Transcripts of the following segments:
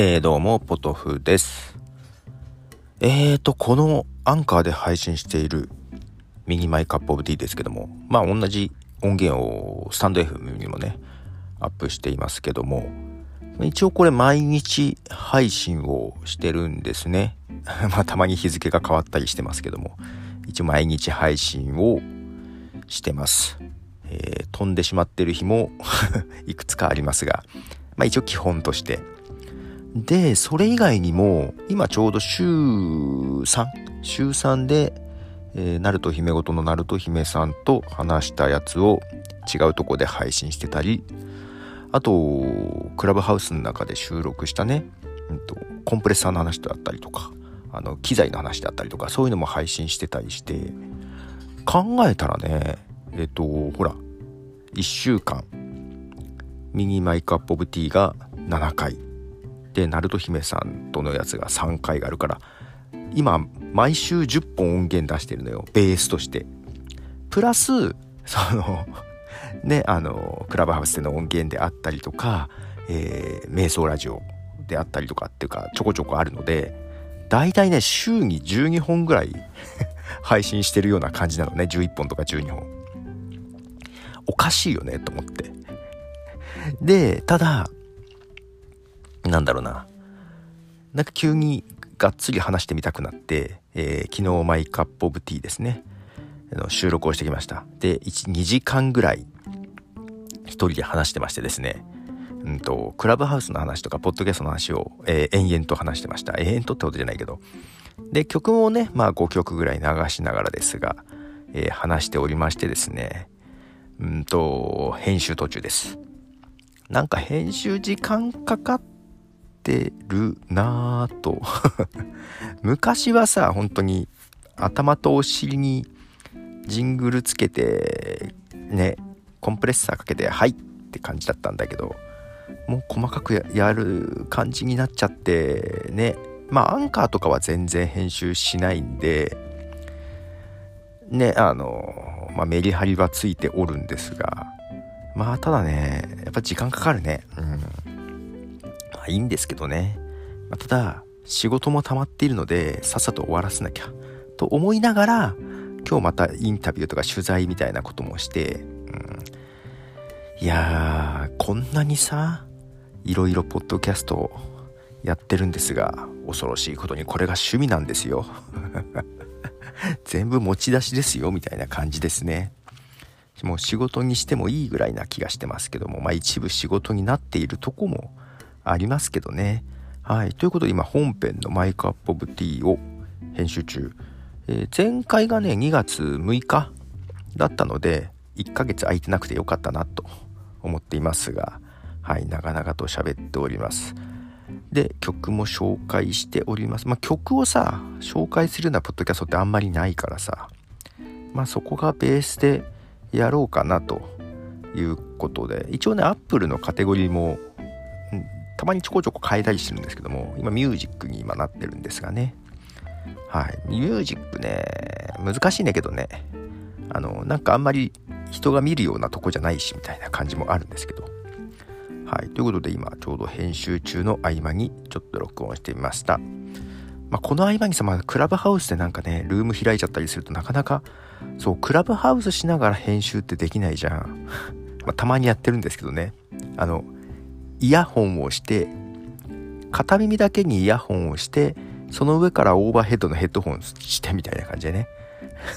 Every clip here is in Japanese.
えー、どうも、ポトフです。えーと、このアンカーで配信しているミニマイカップオブティーですけども、まあ同じ音源をスタンド FM にもね、アップしていますけども、一応これ毎日配信をしてるんですね。まあたまに日付が変わったりしてますけども、一応毎日配信をしてます。えー、飛んでしまってる日も いくつかありますが、まあ一応基本としてで、それ以外にも、今ちょうど週3、週3で、えー、ナルト姫ごとのナルト姫さんと話したやつを違うとこで配信してたり、あと、クラブハウスの中で収録したね、うんと、コンプレッサーの話だったりとか、あの、機材の話だったりとか、そういうのも配信してたりして、考えたらね、えっ、ー、と、ほら、1週間、ミニマイクアップオブティーが7回、でナルト姫さんとのやつが3回があるから今毎週10本音源出してるのよ。ベースとして。プラスそのねあのクラブハウスでの音源であったりとか、えー、瞑想ラジオであったりとかっていうかちょこちょこあるので大体ね週に12本ぐらい 配信してるような感じなのね。11本とか12本。おかしいよねと思って。でただなんだろうな。なんか急にがっつり話してみたくなって、えー、昨日マイクアップオブティーですねの。収録をしてきました。で、1、2時間ぐらい一人で話してましてですね。うんと、クラブハウスの話とか、ポッドキャストの話を、えー、延々と話してました。延々とってことじゃないけど。で、曲もね、まあ5曲ぐらい流しながらですが、えー、話しておりましてですね。うんと、編集途中です。なんか編集時間かかっててるなぁと。昔はさ本当に頭とお尻にジングルつけてねコンプレッサーかけて「はい」って感じだったんだけどもう細かくやる感じになっちゃってね。まあアンカーとかは全然編集しないんでねあの、まあ、メリハリはついておるんですがまあただねやっぱ時間かかるね。うん。いいんですけどね。まあ、ただ、仕事も溜まっているので、さっさと終わらせなきゃ。と思いながら、今日またインタビューとか取材みたいなこともして、うん、いやー、こんなにさ、いろいろポッドキャストやってるんですが、恐ろしいことにこれが趣味なんですよ。全部持ち出しですよ、みたいな感じですね。もう仕事にしてもいいぐらいな気がしてますけども、まあ一部仕事になっているとこもありますけどね。はい。ということで今本編のマイクアップオブティーを編集中。えー、前回がね、2月6日だったので、1ヶ月空いてなくてよかったなと思っていますが、はい。長々と喋っております。で、曲も紹介しております。まあ、曲をさ、紹介するようなポッドキャストってあんまりないからさ、まあ、そこがベースでやろうかなということで、一応ね、Apple のカテゴリーもたまにちょこちょこ変えたりしてるんですけども、今ミュージックに今なってるんですがね。はい。ミュージックね、難しいんだけどね、あの、なんかあんまり人が見るようなとこじゃないし、みたいな感じもあるんですけど。はい。ということで今、ちょうど編集中の合間にちょっと録音してみました。まあ、この合間にさ、まあ、クラブハウスでなんかね、ルーム開いちゃったりするとなかなか、そう、クラブハウスしながら編集ってできないじゃん。まあ、たまにやってるんですけどね。あの、イヤホンをして片耳だけにイヤホンをしてその上からオーバーヘッドのヘッドホンしてみたいな感じでね。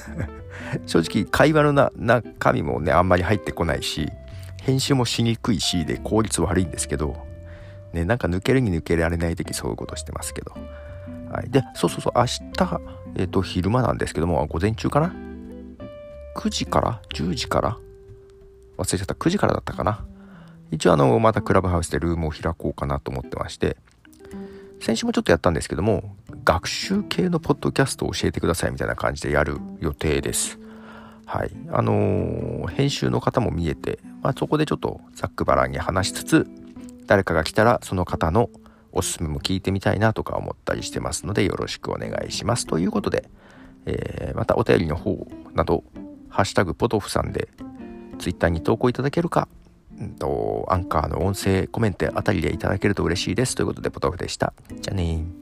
正直会話の中身もねあんまり入ってこないし編集もしにくいしで効率悪いんですけどねなんか抜けるに抜けられない時そういうことしてますけど。はい。でそうそうそう明日えっ、ー、と昼間なんですけども午前中かな？9時から？10時から？忘れちゃった。9時からだったかな？一応あの、またクラブハウスでルームを開こうかなと思ってまして、先週もちょっとやったんですけども、学習系のポッドキャストを教えてくださいみたいな感じでやる予定です。はい。あのー、編集の方も見えて、まあ、そこでちょっとざっくばらんに話しつつ、誰かが来たらその方のおすすめも聞いてみたいなとか思ったりしてますので、よろしくお願いします。ということで、えー、またお便りの方など、ハッシュタグポトフさんで Twitter に投稿いただけるか、うんと、アンカーの音声コメントあたりでいただけると嬉しいです。ということで、ポトフでした。じゃあねー。